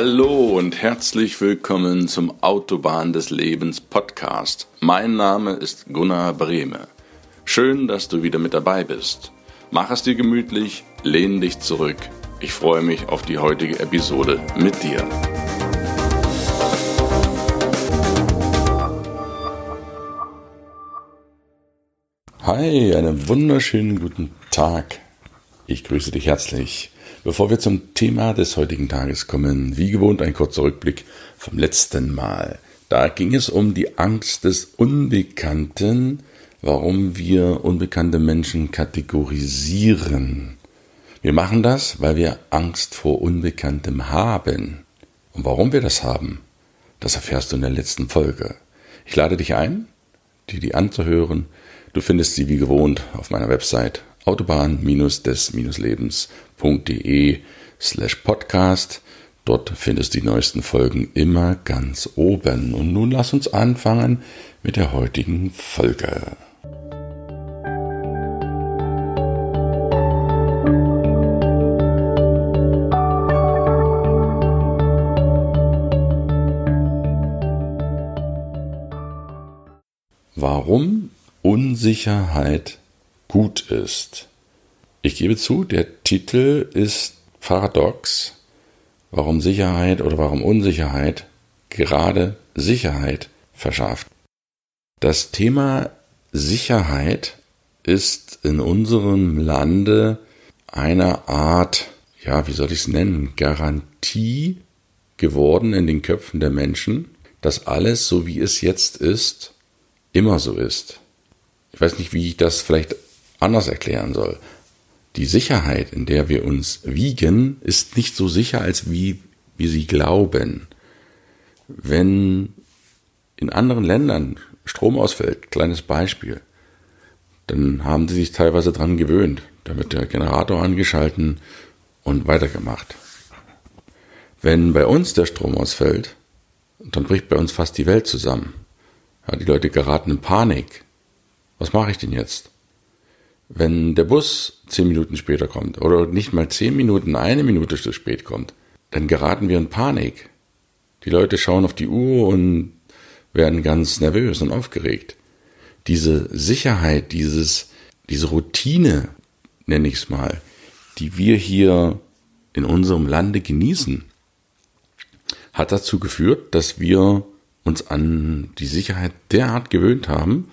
Hallo und herzlich willkommen zum Autobahn des Lebens Podcast. Mein Name ist Gunnar Brehme. Schön, dass du wieder mit dabei bist. Mach es dir gemütlich, lehn dich zurück. Ich freue mich auf die heutige Episode mit dir. Hi, einen wunderschönen guten Tag. Ich grüße dich herzlich. Bevor wir zum Thema des heutigen Tages kommen, wie gewohnt ein kurzer Rückblick vom letzten Mal. Da ging es um die Angst des Unbekannten, warum wir unbekannte Menschen kategorisieren. Wir machen das, weil wir Angst vor Unbekanntem haben. Und warum wir das haben, das erfährst du in der letzten Folge. Ich lade dich ein, dir die anzuhören. Du findest sie wie gewohnt auf meiner Website autobahn-des-lebens.de slash podcast. Dort findest du die neuesten Folgen immer ganz oben. Und nun lass uns anfangen mit der heutigen Folge. Warum Unsicherheit gut ist. Ich gebe zu, der Titel ist paradox, warum Sicherheit oder warum Unsicherheit gerade Sicherheit verschafft. Das Thema Sicherheit ist in unserem Lande eine Art, ja, wie soll ich es nennen, Garantie geworden in den Köpfen der Menschen, dass alles, so wie es jetzt ist, immer so ist. Ich weiß nicht, wie ich das vielleicht anders erklären soll. Die Sicherheit, in der wir uns wiegen, ist nicht so sicher, als wie wir sie glauben. Wenn in anderen Ländern Strom ausfällt, kleines Beispiel, dann haben sie sich teilweise dran gewöhnt. Da wird der Generator angeschalten und weitergemacht. Wenn bei uns der Strom ausfällt, dann bricht bei uns fast die Welt zusammen. Ja, die Leute geraten in Panik. Was mache ich denn jetzt? Wenn der Bus zehn Minuten später kommt oder nicht mal zehn Minuten, eine Minute zu spät kommt, dann geraten wir in Panik. Die Leute schauen auf die Uhr und werden ganz nervös und aufgeregt. Diese Sicherheit, dieses, diese Routine, nenne ich es mal, die wir hier in unserem Lande genießen, hat dazu geführt, dass wir uns an die Sicherheit derart gewöhnt haben,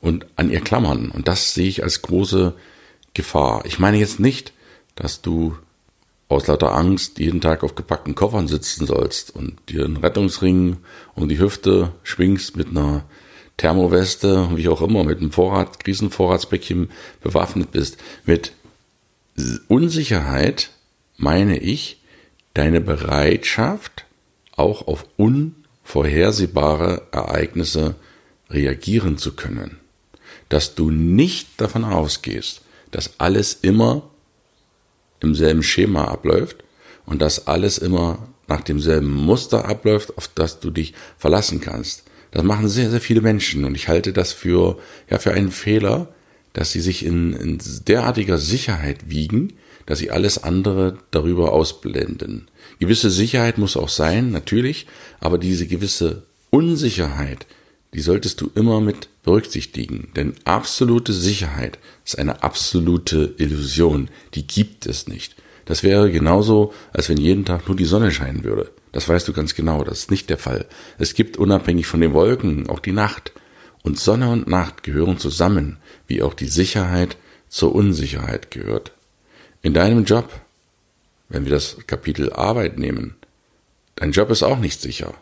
und an ihr klammern. Und das sehe ich als große Gefahr. Ich meine jetzt nicht, dass du aus lauter Angst jeden Tag auf gepackten Koffern sitzen sollst und dir einen Rettungsring um die Hüfte schwingst mit einer Thermoweste, wie auch immer, mit einem Vorrat, Krisenvorratspäckchen bewaffnet bist. Mit Unsicherheit meine ich deine Bereitschaft, auch auf unvorhersehbare Ereignisse reagieren zu können. Dass du nicht davon ausgehst, dass alles immer im selben Schema abläuft und dass alles immer nach demselben Muster abläuft, auf das du dich verlassen kannst. Das machen sehr, sehr viele Menschen und ich halte das für, ja, für einen Fehler, dass sie sich in, in derartiger Sicherheit wiegen, dass sie alles andere darüber ausblenden. Gewisse Sicherheit muss auch sein, natürlich, aber diese gewisse Unsicherheit, die solltest du immer mit berücksichtigen, denn absolute Sicherheit ist eine absolute Illusion, die gibt es nicht. Das wäre genauso, als wenn jeden Tag nur die Sonne scheinen würde. Das weißt du ganz genau, das ist nicht der Fall. Es gibt unabhängig von den Wolken auch die Nacht. Und Sonne und Nacht gehören zusammen, wie auch die Sicherheit zur Unsicherheit gehört. In deinem Job, wenn wir das Kapitel Arbeit nehmen, dein Job ist auch nicht sicher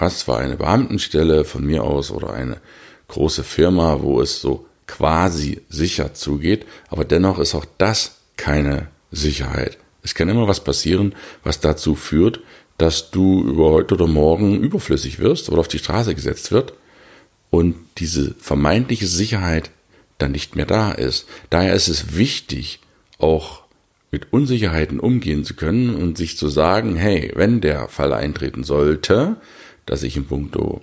hast zwar eine Beamtenstelle von mir aus oder eine große Firma, wo es so quasi sicher zugeht, aber dennoch ist auch das keine Sicherheit. Es kann immer was passieren, was dazu führt, dass du über heute oder morgen überflüssig wirst oder auf die Straße gesetzt wird und diese vermeintliche Sicherheit dann nicht mehr da ist. Daher ist es wichtig, auch mit Unsicherheiten umgehen zu können und sich zu sagen, hey, wenn der Fall eintreten sollte, dass ich in puncto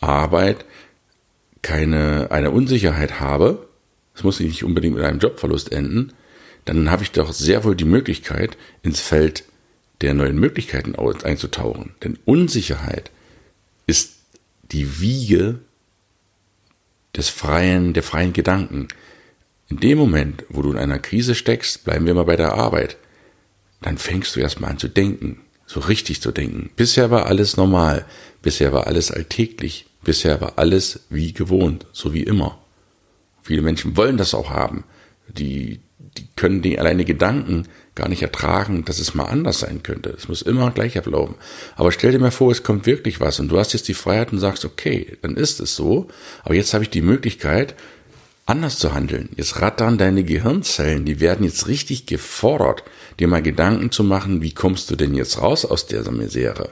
Arbeit keine, eine Unsicherheit habe, es muss nicht unbedingt mit einem Jobverlust enden, dann habe ich doch sehr wohl die Möglichkeit, ins Feld der neuen Möglichkeiten einzutauchen. Denn Unsicherheit ist die Wiege des freien, der freien Gedanken. In dem Moment, wo du in einer Krise steckst, bleiben wir mal bei der Arbeit, dann fängst du erstmal an zu denken, so richtig zu denken. Bisher war alles normal, bisher war alles alltäglich, bisher war alles wie gewohnt, so wie immer. Viele Menschen wollen das auch haben. Die, die können die alleine Gedanken gar nicht ertragen, dass es mal anders sein könnte. Es muss immer gleich ablaufen. Aber stell dir mal vor, es kommt wirklich was und du hast jetzt die Freiheit und sagst, okay, dann ist es so, aber jetzt habe ich die Möglichkeit, anders zu handeln. Jetzt rattern deine Gehirnzellen, die werden jetzt richtig gefordert, dir mal Gedanken zu machen, wie kommst du denn jetzt raus aus dieser Misere?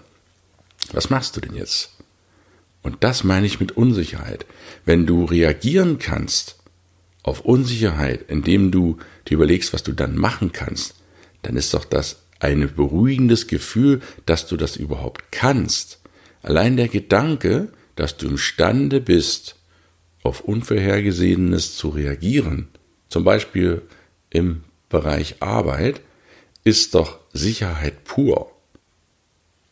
Was machst du denn jetzt? Und das meine ich mit Unsicherheit. Wenn du reagieren kannst auf Unsicherheit, indem du dir überlegst, was du dann machen kannst, dann ist doch das ein beruhigendes Gefühl, dass du das überhaupt kannst. Allein der Gedanke, dass du imstande bist, auf Unvorhergesehenes zu reagieren, zum Beispiel im Bereich Arbeit, ist doch Sicherheit pur.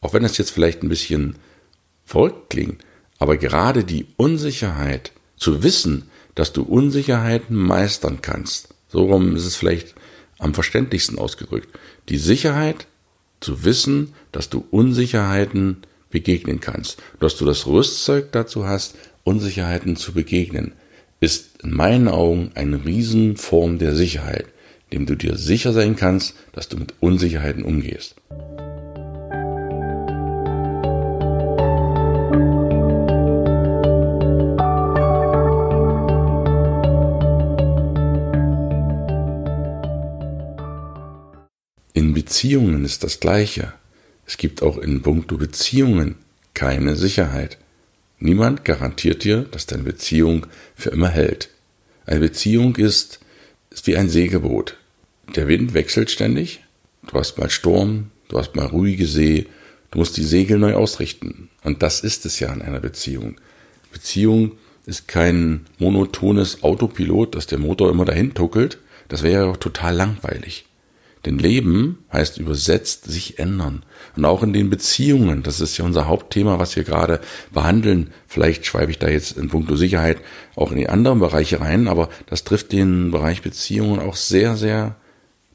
Auch wenn das jetzt vielleicht ein bisschen verrückt klingt, aber gerade die Unsicherheit, zu wissen, dass du Unsicherheiten meistern kannst, so rum ist es vielleicht am verständlichsten ausgedrückt, die Sicherheit zu wissen, dass du Unsicherheiten begegnen kannst, dass du das Rüstzeug dazu hast, Unsicherheiten zu begegnen, ist in meinen Augen eine Riesenform der Sicherheit, dem du dir sicher sein kannst, dass du mit Unsicherheiten umgehst. In Beziehungen ist das Gleiche. Es gibt auch in puncto Beziehungen keine Sicherheit. Niemand garantiert dir, dass deine Beziehung für immer hält. Eine Beziehung ist, ist wie ein Segelboot. Der Wind wechselt ständig. Du hast mal Sturm, du hast mal ruhige See. Du musst die Segel neu ausrichten. Und das ist es ja in einer Beziehung. Beziehung ist kein monotones Autopilot, dass der Motor immer dahin tuckelt. Das wäre ja auch total langweilig. Denn Leben heißt übersetzt sich ändern. Und auch in den Beziehungen, das ist ja unser Hauptthema, was wir gerade behandeln. Vielleicht schweife ich da jetzt in puncto Sicherheit auch in die anderen Bereiche rein, aber das trifft den Bereich Beziehungen auch sehr, sehr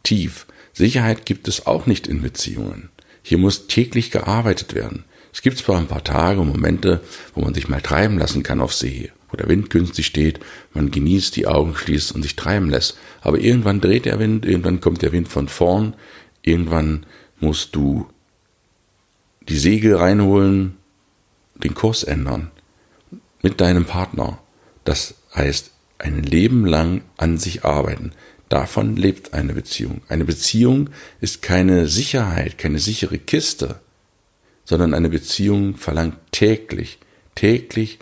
tief. Sicherheit gibt es auch nicht in Beziehungen. Hier muss täglich gearbeitet werden. Es gibt zwar ein paar Tage und Momente, wo man sich mal treiben lassen kann auf See, wo der Wind günstig steht, man genießt, die Augen schließt und sich treiben lässt. Aber irgendwann dreht der Wind, irgendwann kommt der Wind von vorn, irgendwann musst du die Segel reinholen, den Kurs ändern mit deinem Partner. Das heißt, ein Leben lang an sich arbeiten. Davon lebt eine Beziehung. Eine Beziehung ist keine Sicherheit, keine sichere Kiste, sondern eine Beziehung verlangt täglich, täglich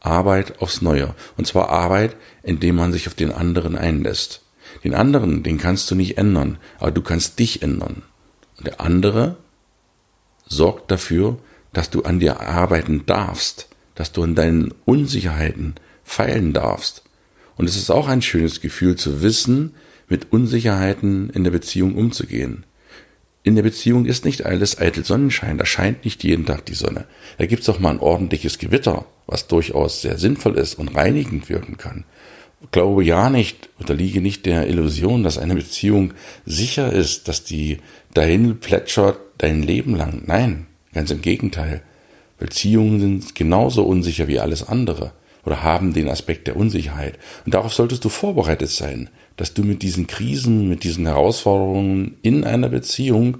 Arbeit aufs Neue. Und zwar Arbeit, indem man sich auf den anderen einlässt. Den anderen, den kannst du nicht ändern, aber du kannst dich ändern. Und der andere sorgt dafür, dass du an dir arbeiten darfst, dass du an deinen Unsicherheiten feilen darfst. Und es ist auch ein schönes Gefühl zu wissen, mit Unsicherheiten in der Beziehung umzugehen in der Beziehung ist nicht alles eitel Sonnenschein, da scheint nicht jeden Tag die Sonne. Da gibt's auch mal ein ordentliches Gewitter, was durchaus sehr sinnvoll ist und reinigend wirken kann. Glaube ja nicht, unterliege nicht der Illusion, dass eine Beziehung sicher ist, dass die dahin plätschert dein Leben lang. Nein, ganz im Gegenteil. Beziehungen sind genauso unsicher wie alles andere oder haben den Aspekt der Unsicherheit. Und darauf solltest du vorbereitet sein, dass du mit diesen Krisen, mit diesen Herausforderungen in einer Beziehung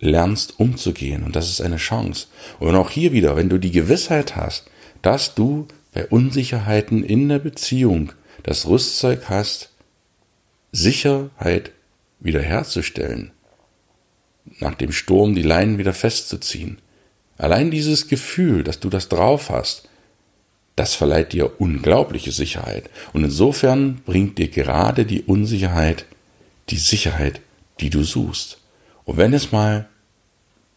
lernst umzugehen. Und das ist eine Chance. Und auch hier wieder, wenn du die Gewissheit hast, dass du bei Unsicherheiten in der Beziehung das Rüstzeug hast, Sicherheit wiederherzustellen, nach dem Sturm die Leinen wieder festzuziehen. Allein dieses Gefühl, dass du das drauf hast, das verleiht dir unglaubliche Sicherheit. Und insofern bringt dir gerade die Unsicherheit die Sicherheit, die du suchst. Und wenn es mal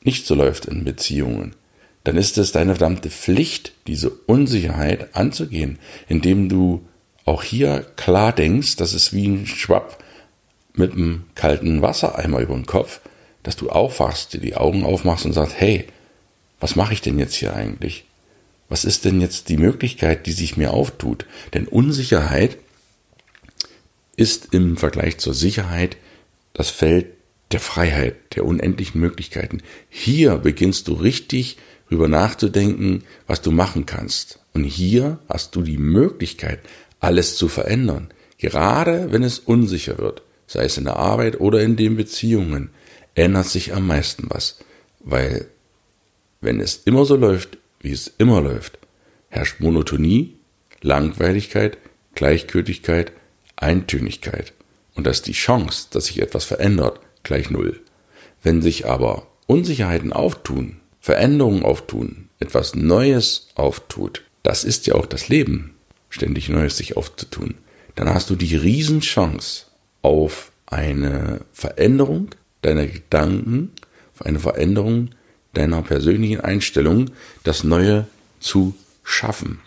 nicht so läuft in Beziehungen, dann ist es deine verdammte Pflicht, diese Unsicherheit anzugehen, indem du auch hier klar denkst, das ist wie ein Schwapp mit einem kalten Wassereimer über den Kopf, dass du aufwachst, dir die Augen aufmachst und sagst, hey, was mache ich denn jetzt hier eigentlich? Was ist denn jetzt die Möglichkeit, die sich mir auftut? Denn Unsicherheit ist im Vergleich zur Sicherheit das Feld der Freiheit, der unendlichen Möglichkeiten. Hier beginnst du richtig darüber nachzudenken, was du machen kannst. Und hier hast du die Möglichkeit, alles zu verändern. Gerade wenn es unsicher wird, sei es in der Arbeit oder in den Beziehungen, ändert sich am meisten was. Weil wenn es immer so läuft, wie es immer läuft, herrscht Monotonie, Langweiligkeit, Gleichgültigkeit, Eintönigkeit. Und da ist die Chance, dass sich etwas verändert, gleich null. Wenn sich aber Unsicherheiten auftun, Veränderungen auftun, etwas Neues auftut, das ist ja auch das Leben, ständig Neues sich aufzutun, dann hast du die Riesenchance auf eine Veränderung deiner Gedanken, auf eine Veränderung deiner persönlichen Einstellung, das Neue zu schaffen.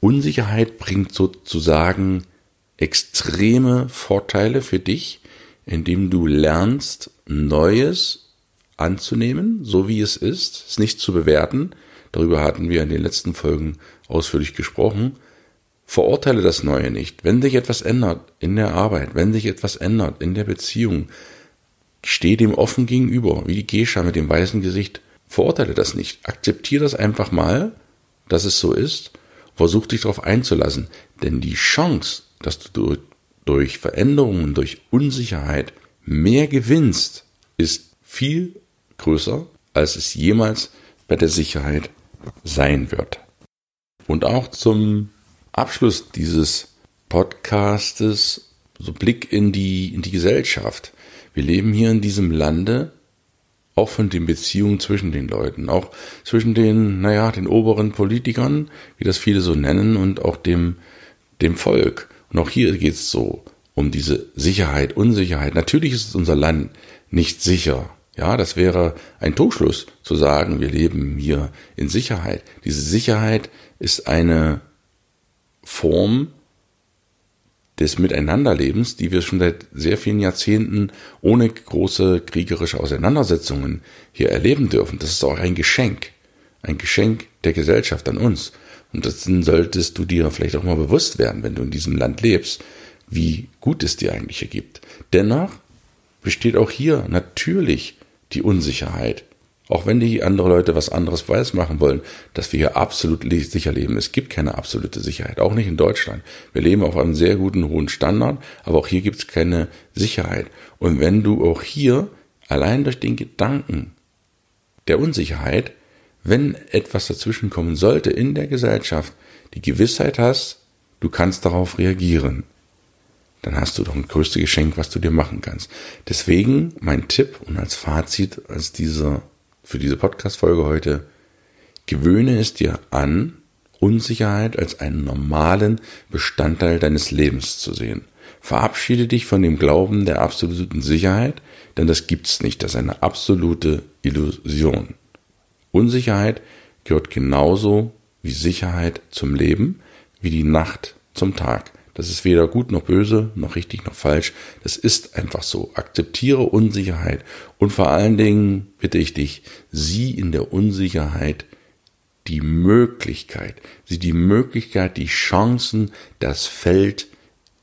Unsicherheit bringt sozusagen extreme Vorteile für dich, indem du lernst, Neues anzunehmen, so wie es ist, es nicht zu bewerten. Darüber hatten wir in den letzten Folgen ausführlich gesprochen. Verurteile das Neue nicht. Wenn sich etwas ändert in der Arbeit, wenn sich etwas ändert in der Beziehung, steh dem offen gegenüber, wie die Gescha mit dem weißen Gesicht. Verurteile das nicht. Akzeptiere das einfach mal, dass es so ist Versuch dich darauf einzulassen, denn die Chance, dass du durch Veränderungen, durch Unsicherheit mehr gewinnst, ist viel größer, als es jemals bei der Sicherheit sein wird. Und auch zum Abschluss dieses Podcastes so Blick in die, in die Gesellschaft. Wir leben hier in diesem Lande auch von den Beziehungen zwischen den Leuten, auch zwischen den, naja, den oberen Politikern, wie das viele so nennen, und auch dem, dem Volk. Und auch hier geht es so um diese Sicherheit, Unsicherheit. Natürlich ist unser Land nicht sicher. Ja, das wäre ein Totschluss zu sagen, wir leben hier in Sicherheit. Diese Sicherheit ist eine Form des Miteinanderlebens, die wir schon seit sehr vielen Jahrzehnten ohne große kriegerische Auseinandersetzungen hier erleben dürfen. Das ist auch ein Geschenk, ein Geschenk der Gesellschaft an uns. Und dessen solltest du dir vielleicht auch mal bewusst werden, wenn du in diesem Land lebst, wie gut es dir eigentlich hier gibt. Dennoch besteht auch hier natürlich die Unsicherheit, auch wenn die andere Leute was anderes weiß machen wollen, dass wir hier absolut sicher leben. Es gibt keine absolute Sicherheit, auch nicht in Deutschland. Wir leben auf einem sehr guten, hohen Standard, aber auch hier gibt es keine Sicherheit. Und wenn du auch hier allein durch den Gedanken der Unsicherheit, wenn etwas dazwischenkommen sollte in der Gesellschaft, die Gewissheit hast, du kannst darauf reagieren, dann hast du doch ein größtes Geschenk, was du dir machen kannst. Deswegen mein Tipp und als Fazit als dieser für diese Podcast-Folge heute. Gewöhne es dir an, Unsicherheit als einen normalen Bestandteil deines Lebens zu sehen. Verabschiede dich von dem Glauben der absoluten Sicherheit, denn das gibt's nicht. Das ist eine absolute Illusion. Unsicherheit gehört genauso wie Sicherheit zum Leben, wie die Nacht zum Tag. Das ist weder gut noch böse, noch richtig noch falsch. Das ist einfach so. Akzeptiere Unsicherheit und vor allen Dingen bitte ich dich, sieh in der Unsicherheit die Möglichkeit, sieh die Möglichkeit, die Chancen, das Feld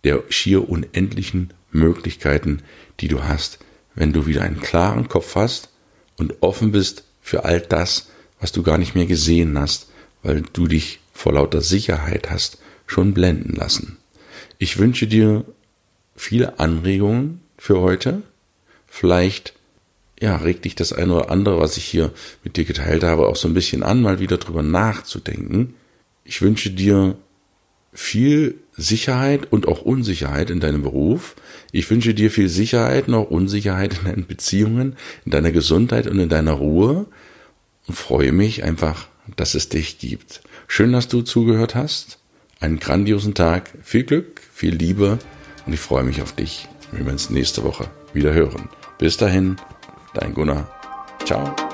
der schier unendlichen Möglichkeiten, die du hast, wenn du wieder einen klaren Kopf hast und offen bist für all das, was du gar nicht mehr gesehen hast, weil du dich vor lauter Sicherheit hast schon blenden lassen. Ich wünsche dir viele Anregungen für heute. Vielleicht ja, regt dich das eine oder andere, was ich hier mit dir geteilt habe, auch so ein bisschen an, mal wieder drüber nachzudenken. Ich wünsche dir viel Sicherheit und auch Unsicherheit in deinem Beruf. Ich wünsche dir viel Sicherheit und auch Unsicherheit in deinen Beziehungen, in deiner Gesundheit und in deiner Ruhe und freue mich einfach, dass es dich gibt. Schön, dass du zugehört hast einen grandiosen Tag, viel Glück, viel Liebe und ich freue mich auf dich, wenn wir uns nächste Woche wieder hören. Bis dahin, dein Gunnar. Ciao.